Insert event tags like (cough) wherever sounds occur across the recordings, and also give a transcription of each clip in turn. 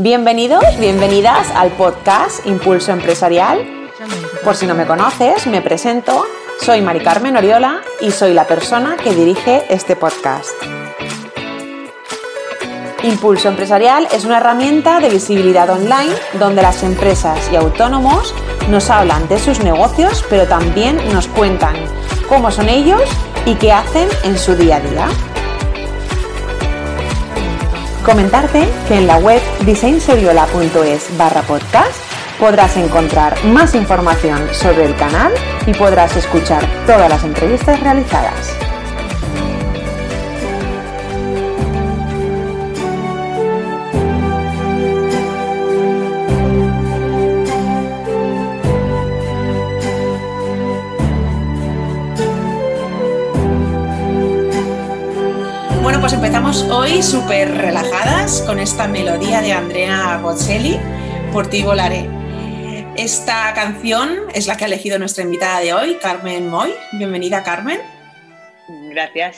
Bienvenidos, bienvenidas al podcast Impulso Empresarial. Por si no me conoces, me presento. Soy Mari Carmen Oriola y soy la persona que dirige este podcast. Impulso Empresarial es una herramienta de visibilidad online donde las empresas y autónomos nos hablan de sus negocios, pero también nos cuentan cómo son ellos y qué hacen en su día a día. Comentarte que en la web designsoriola.es barra podcast podrás encontrar más información sobre el canal y podrás escuchar todas las entrevistas realizadas. Hoy súper relajadas con esta melodía de Andrea Bocelli, Por ti volaré. Esta canción es la que ha elegido nuestra invitada de hoy, Carmen Moy. Bienvenida, Carmen. Gracias.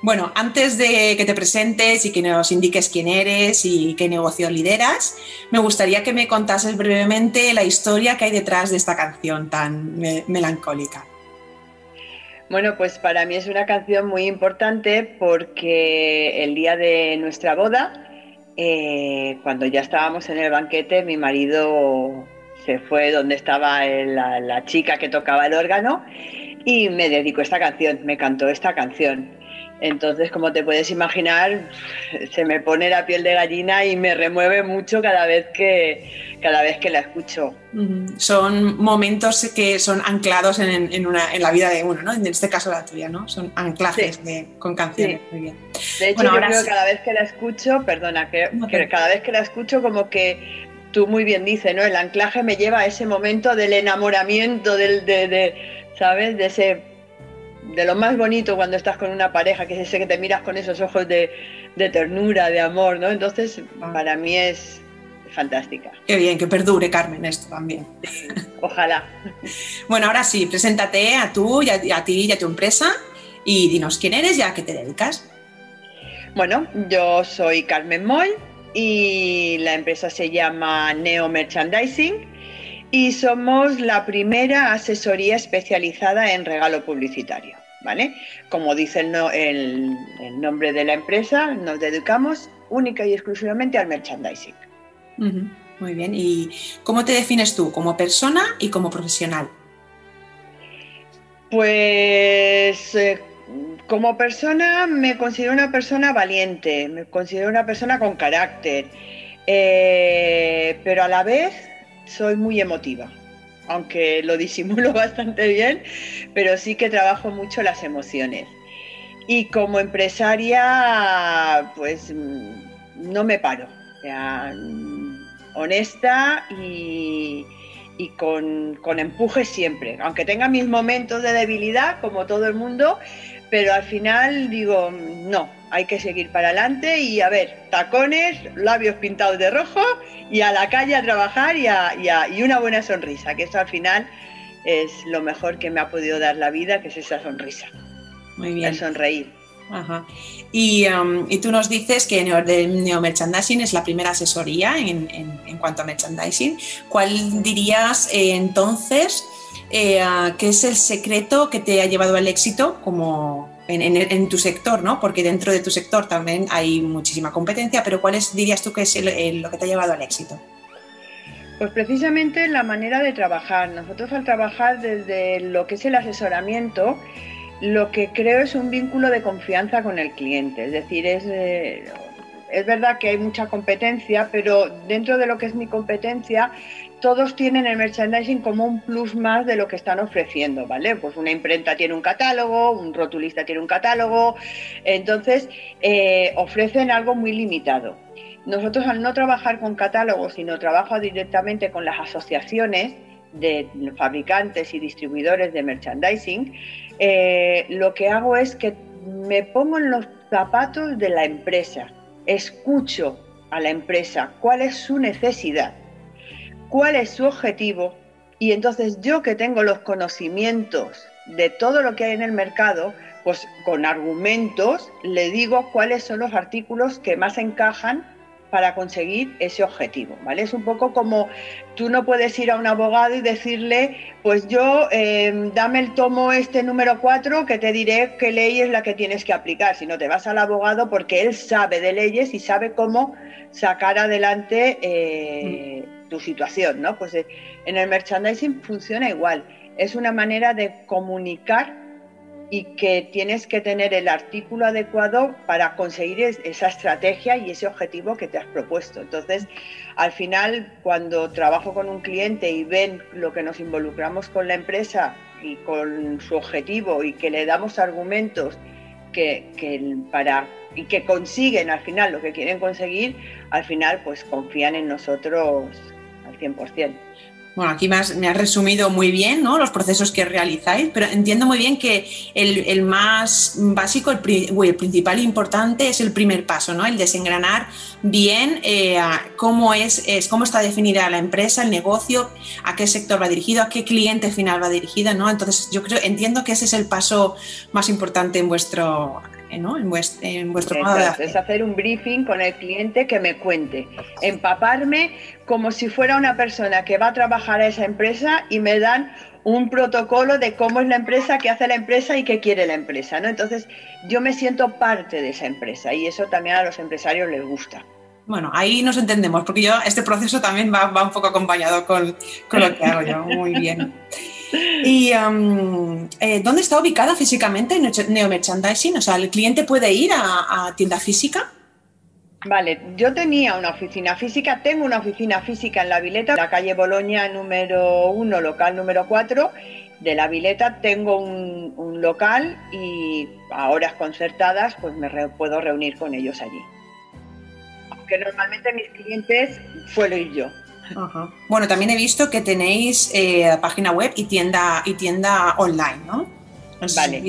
Bueno, antes de que te presentes y que nos indiques quién eres y qué negocio lideras, me gustaría que me contases brevemente la historia que hay detrás de esta canción tan melancólica. Bueno, pues para mí es una canción muy importante porque el día de nuestra boda, eh, cuando ya estábamos en el banquete, mi marido se fue donde estaba la, chica que tocaba el órgano y me dedicó esta canción, me cantó esta canción. Entonces, como te puedes imaginar, se me pone la piel de gallina y me remueve mucho cada vez que, cada vez que la escucho. Son momentos que son anclados en, una, en, la vida de uno, ¿no? En este caso la tuya, ¿no? Son anclajes con canciones. Muy bien. De hecho, yo creo que cada vez que la escucho, perdona, que, cada vez que la escucho como que tú muy bien dices, ¿no? El anclaje me lleva a ese momento del enamoramiento, del, de, ¿sabes? De ese de lo más bonito cuando estás con una pareja, que es ese que te miras con esos ojos de, ternura, de amor, ¿no? Entonces, ah. para mí es fantástica. Qué bien, que perdure, Carmen, esto también. (laughs) ojalá. bueno, ahora sí, preséntate a tú, y a, ti y a tu empresa y dinos quién eres y a qué te dedicas. Bueno, yo soy Carmen Moy y la empresa se llama Neo Merchandising y somos la primera asesoría especializada en regalo publicitario. ¿Vale? Como dice el, nombre de la empresa, nos dedicamos única y exclusivamente al merchandising. Muy bien. ¿Y cómo te defines tú como persona y como profesional? Pues eh, como persona me considero una persona valiente, me considero una persona con carácter, eh, pero a la vez soy muy emotiva, aunque lo disimulo (laughs) bastante bien, pero sí que trabajo mucho las emociones. Y como empresaria, pues no me paro, mm, honesta y, con, con, empuje siempre, aunque tenga mis momentos de debilidad, como todo el mundo, pero al final digo, no, hay que seguir para adelante y a ver, tacones, labios pintados de rojo y a la calle a trabajar y, y, una buena sonrisa, que eso al final es lo mejor que me ha podido dar la vida, que es esa sonrisa. Muy bien. El sonreír. Ajá. Y, um, y, tú nos dices que Neo Merchandising es la primera asesoría en, en, cuanto a merchandising. ¿Cuál dirías eh, entonces eh, qué es el secreto que te ha llevado al éxito como en, tu sector, ¿no? Porque dentro de tu sector también hay muchísima competencia, pero ¿cuál es, dirías tú que es lo que te ha llevado al éxito? Pues precisamente la manera de trabajar. Nosotros al trabajar desde lo que es el asesoramiento, lo que creo es un vínculo de confianza con el cliente. Es decir, es, eh, es verdad que hay mucha competencia, pero dentro de lo que es mi competencia, todos tienen el merchandising como un plus más de lo que están ofreciendo, ¿vale? Pues una imprenta tiene un catálogo, un rotulista tiene un catálogo, entonces eh, ofrecen algo muy limitado. Nosotros al no trabajar con catálogos, sino trabajo directamente con las asociaciones de fabricantes y distribuidores de merchandising, eh, lo que hago es que me pongo en los zapatos de la empresa, escucho a la empresa cuál es su necesidad cuál es su objetivo y entonces yo que tengo los conocimientos de todo lo que hay en el mercado, pues con argumentos le digo cuáles son los artículos que más encajan para conseguir ese objetivo, ¿vale? Es un poco como tú no puedes ir a un abogado y decirle, pues yo, em, dame el tomo este número 4 que te diré qué ley es la que tienes que aplicar, sino te vas al abogado porque él sabe de leyes y sabe cómo sacar adelante eh, mm. Tu situación, ¿no? Pues eh, en el merchandising funciona igual, es una manera de comunicar y que tienes que tener el artículo adecuado para conseguir esa estrategia y ese objetivo que te has propuesto. Entonces, al final, cuando trabajo con un cliente y ven lo que nos involucramos con la empresa y con su objetivo y que le damos argumentos que, para, y que consiguen al final lo que quieren conseguir, al final pues confían en nosotros 100%. Bueno, aquí me has, resumido muy bien ¿no? los procesos que realizáis, pero entiendo muy bien que el, más básico, el, principal e importante es el primer paso, ¿no? el desengranar bien eh, cómo, es, es, cómo está definida la empresa, el negocio, a qué sector va dirigido, a qué cliente final va dirigido. ¿no? Entonces, yo creo, entiendo que ese es el paso más importante en vuestro en, vuestro, modo de hacer. Es hacer un briefing con el cliente que me cuente, empaparme como si fuera una persona que va a trabajar a esa empresa y me dan un protocolo de cómo es la empresa, qué hace la empresa y qué quiere la empresa, ¿no? Entonces, yo me siento parte de esa empresa y eso también a los empresarios les gusta. Bueno, ahí nos entendemos, porque yo este proceso también va, va un poco acompañado con, con, lo que hago yo. Muy bien. ¿Y eh, dónde está ubicada físicamente Neo Merchandising? O sea, ¿el cliente puede ir a, tienda física? Vale, yo tenía una oficina física, tengo una oficina física en La Vileta, la calle Boloña número 1, local número 4. De La Vileta tengo un, un local y a horas concertadas pues me puedo reunir con ellos allí. Aunque normalmente mis clientes suelo ir yo. Bueno, también he visto que tenéis eh, página web y tienda, y tienda online, ¿no? vale.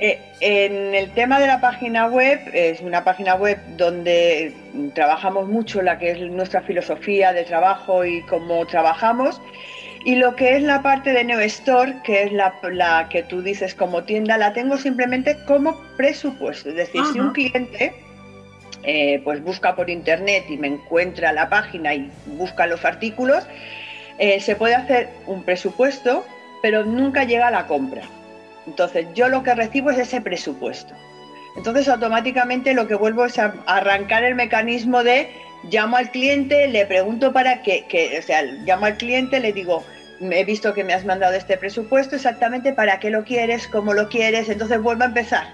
Eh, en el tema de la página web, es una página web donde trabajamos mucho la que es nuestra filosofía de trabajo y cómo trabajamos. Y lo que es la parte de Neo Store, que es la, que tú dices como tienda, la tengo simplemente como presupuesto. Es decir, si un cliente eh, pues busca por internet y me encuentra la página y busca los artículos, eh, se puede hacer un presupuesto, pero nunca llega a la compra. Entonces yo lo que recibo es ese presupuesto. Entonces automáticamente lo que vuelvo es a arrancar el mecanismo de llamo al cliente, le pregunto para qué, que, o sea, llamo al cliente, le digo, he visto que me has mandado este presupuesto, exactamente para qué lo quieres, cómo lo quieres, entonces vuelvo a empezar.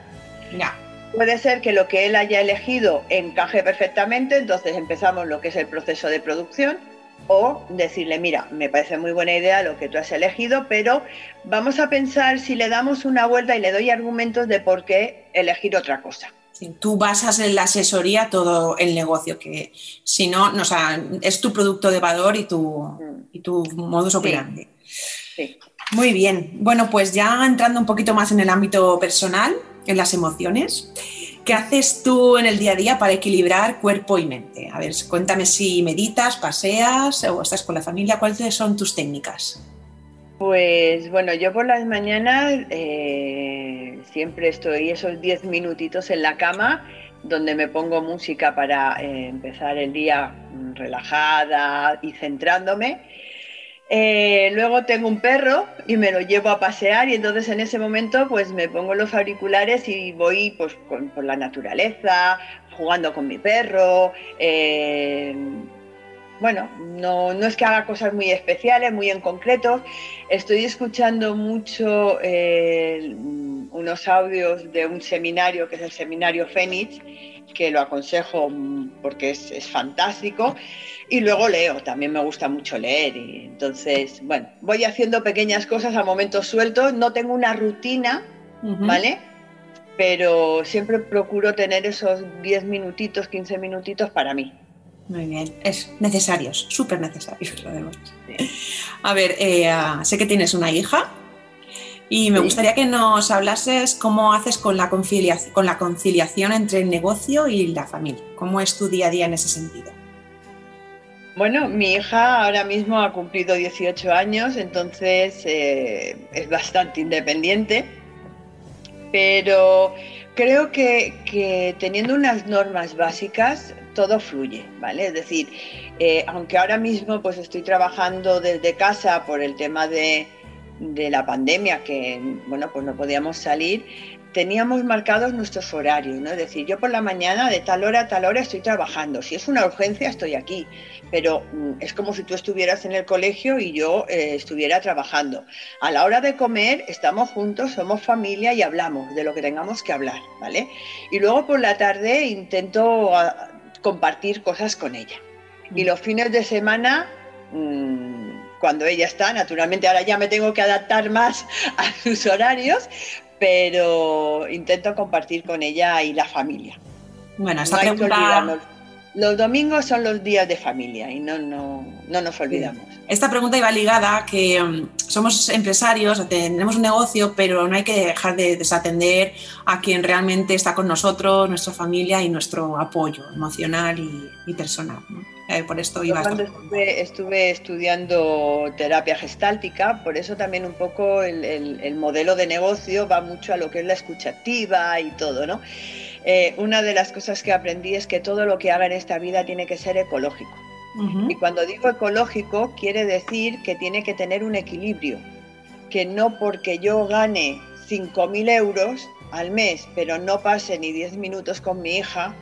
Ya. Puede ser que lo que él haya elegido encaje perfectamente, entonces empezamos lo que es el proceso de producción o decirle, mira, me parece muy buena idea lo que tú has elegido, pero vamos a pensar si le damos una vuelta y le doy argumentos de por qué elegir otra cosa. tú basas en la asesoría todo el negocio, que si no, no es tu producto de valor y tu, mm. y tu modus operandi. Sí. Muy bien. Bueno, pues ya entrando un poquito más en el ámbito personal, en las emociones. ¿Qué haces tú en el día a día para equilibrar cuerpo y mente? A ver, cuéntame si meditas, paseas o estás con la familia. ¿Cuáles son tus técnicas? Pues bueno, yo por las mañanas eh, siempre estoy esos 10 minutitos en la cama donde me pongo música para eh, empezar el día relajada y centrándome eh, luego tengo un perro y me lo llevo a pasear y entonces en ese momento pues me pongo los auriculares y voy pues por la naturaleza, jugando con mi perro. Eh, bueno, no, es que haga cosas muy especiales, muy en concreto. Estoy escuchando mucho eh, unos audios de un seminario que es el seminario Fénix que lo aconsejo porque es, fantástico. Y luego leo, también me gusta mucho leer. Y entonces, bueno, voy haciendo pequeñas cosas a momentos sueltos. No tengo una rutina, ¿vale? Pero siempre procuro tener esos 10 minutitos, 15 minutitos para mí. Muy bien, es necesarios, súper necesarios (laughs) además. A ver, eh, ah, sé que tienes una hija, y me gustaría que nos hablases cómo haces con la, conciliación, con la conciliación entre el negocio y la familia. ¿Cómo es tu día a día en ese sentido? Bueno, mi hija ahora mismo ha cumplido 18 años, entonces eh, es bastante independiente, pero creo que, teniendo unas normas básicas, todo fluye, ¿vale? Es decir, eh, aunque ahora mismo pues estoy trabajando desde casa por el tema de, de la pandemia, que bueno, pues no podíamos salir, teníamos marcados nuestros horarios, ¿no? Es decir, yo por la mañana de tal hora a tal hora estoy trabajando. Si es una urgencia, estoy aquí. Pero mm, es como si tú estuvieras en el colegio y yo eh, estuviera trabajando. A la hora de comer, estamos juntos, somos familia y hablamos de lo que tengamos que hablar, ¿vale? Y luego por la tarde intento ah, compartir cosas con ella. Y mm. los fines de semana mm, cuando ella está, naturalmente ahora ya me tengo que adaptar más (laughs) a sus horarios, pero intento compartir con ella y la familia. Bueno, esta pregunta... Los domingos son los días de familia y no, no, no nos olvidamos. Esta pregunta iba ligada que um, somos empresarios, tenemos un negocio, pero no hay que dejar de desatender a quien realmente está con nosotros, nuestra familia y nuestro apoyo emocional y, personal. Eh, por esto iba Cuando estuve, estuve, estudiando terapia gestáltica, por eso también un poco el, el, modelo de negocio va mucho a lo que es la escucha activa y todo, ¿no? Eh, una de las cosas que aprendí es que todo lo que haga en esta vida tiene que ser ecológico. Y cuando digo ecológico, quiere decir que tiene que tener un equilibrio, que no porque yo gane 5.000 euros al mes, pero no pase ni 10 minutos con mi hija,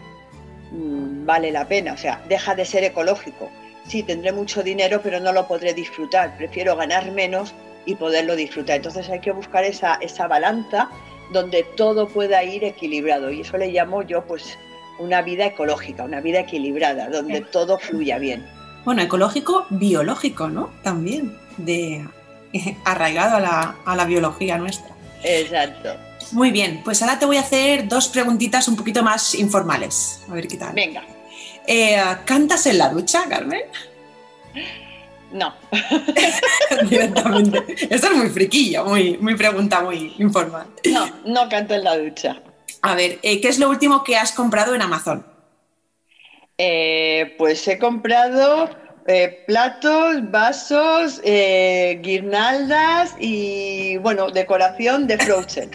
mm, vale la pena. O sea, deja de ser ecológico. Sí, tendré mucho dinero, pero no lo podré disfrutar. Prefiero ganar menos y poderlo disfrutar. Entonces hay que buscar esa, esa balanza donde todo pueda ir equilibrado. Y eso le llamo yo, pues, una vida ecológica, una vida equilibrada, donde todo fluya bien. Bueno, ecológico, biológico, ¿no? También, de (laughs) arraigado a la, a la biología nuestra. Exacto. Muy bien, pues ahora te voy a hacer dos preguntitas un poquito más informales. A ver qué tal. Venga. Eh, ¿Cantas en la ducha, Carmen? (laughs) No. (laughs) Directamente. Esto es muy friquilla, muy, muy pregunta, muy informal. No, no canto en la ducha. A ver, eh, ¿qué es lo último que has comprado en Amazon? Eh, pues he comprado eh, platos, vasos, guirnaldas y, bueno, decoración de Frozen.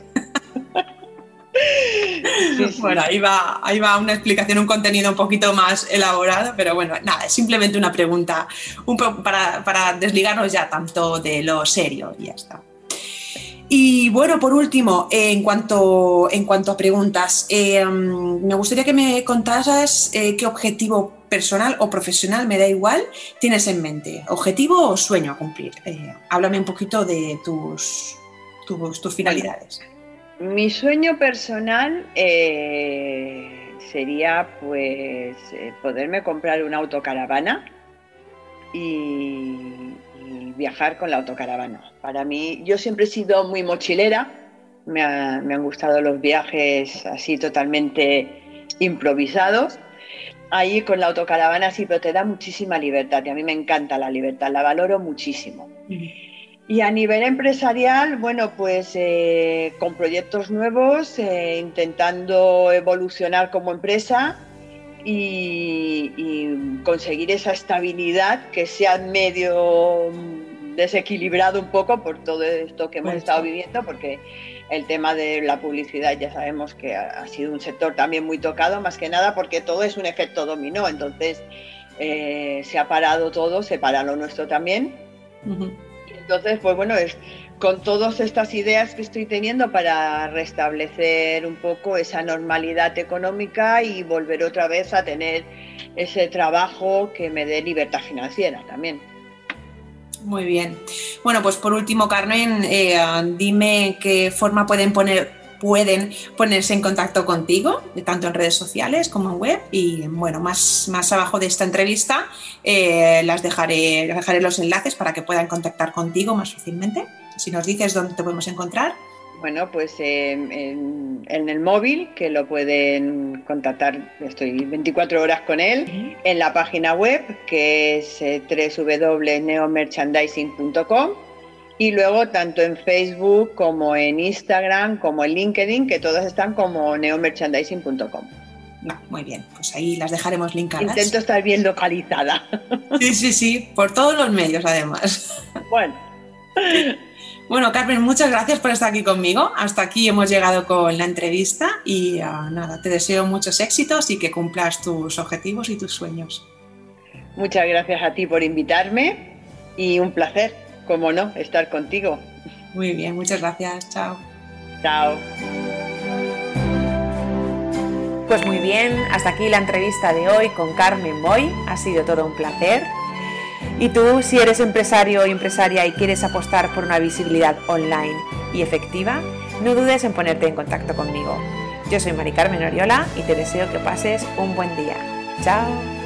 Bueno, ahí va, ahí va una explicación, un contenido un poquito más elaborado, pero bueno, nada, es simplemente una pregunta un para, para, desligarnos ya tanto de lo serio y ya está. Y bueno, por último, en, cuanto, en cuanto a preguntas, eh, me gustaría que me contaras eh, qué objetivo personal o profesional, me da igual, tienes en mente. ¿Objetivo o sueño a cumplir? Eh, háblame un poquito de tus, tus, tus finalidades. Mi sueño personal eh, sería pues eh, poderme comprar una autocaravana y, viajar con la autocaravana. Para mí, yo siempre he sido muy mochilera, me, han gustado los viajes así totalmente improvisados. Ahí con la autocaravana sí, pero te da muchísima libertad y a mí me encanta la libertad, la valoro muchísimo. Y a nivel empresarial, bueno, pues eh, con proyectos nuevos, eh, intentando evolucionar como empresa y, conseguir esa estabilidad que sea medio desequilibrado un poco por todo esto que hemos estado viviendo, porque el tema de la publicidad ya sabemos que ha, sido un sector también muy tocado, más que nada porque todo es un efecto dominó, entonces eh, se ha parado todo, se para lo nuestro también. Entonces, pues bueno, es con todas estas ideas que estoy teniendo para restablecer un poco esa normalidad económica y volver otra vez a tener ese trabajo que me dé libertad financiera también. Muy bien. Bueno, pues por último, Carmen, eh, dime qué forma pueden poner pueden ponerse en contacto contigo, tanto en redes sociales como en web. Y bueno, más, más abajo de esta entrevista eh, las dejaré, dejaré los enlaces para que puedan contactar contigo más fácilmente. Si nos dices dónde te podemos encontrar. Bueno, pues en, el móvil, que lo pueden contactar, estoy 24 horas con él, en la página web, que es eh, www.neomerchandising.com y luego tanto en Facebook como en Instagram, como en LinkedIn, que todas están como neomerchandising.com. Muy bien, pues ahí las dejaremos linkadas. Intento estar bien localizada. Sí, sí, sí, por todos los medios además. Bueno. Bueno, Carmen, muchas gracias por estar aquí conmigo. Hasta aquí hemos llegado con la entrevista y ah, nada, te deseo muchos éxitos y que cumplas tus objetivos y tus sueños. Muchas gracias a ti por invitarme y un placer, como no, estar contigo. Muy bien, muchas gracias. Chao. Chao. Pues muy bien, hasta aquí la entrevista de hoy con Carmen Moy. Ha sido todo un placer. Y tú, si eres empresario o empresaria y quieres apostar por una visibilidad online y efectiva, no dudes en ponerte en contacto conmigo. Yo soy Mari Carmen Oriola y te deseo que pases un buen día. Chao.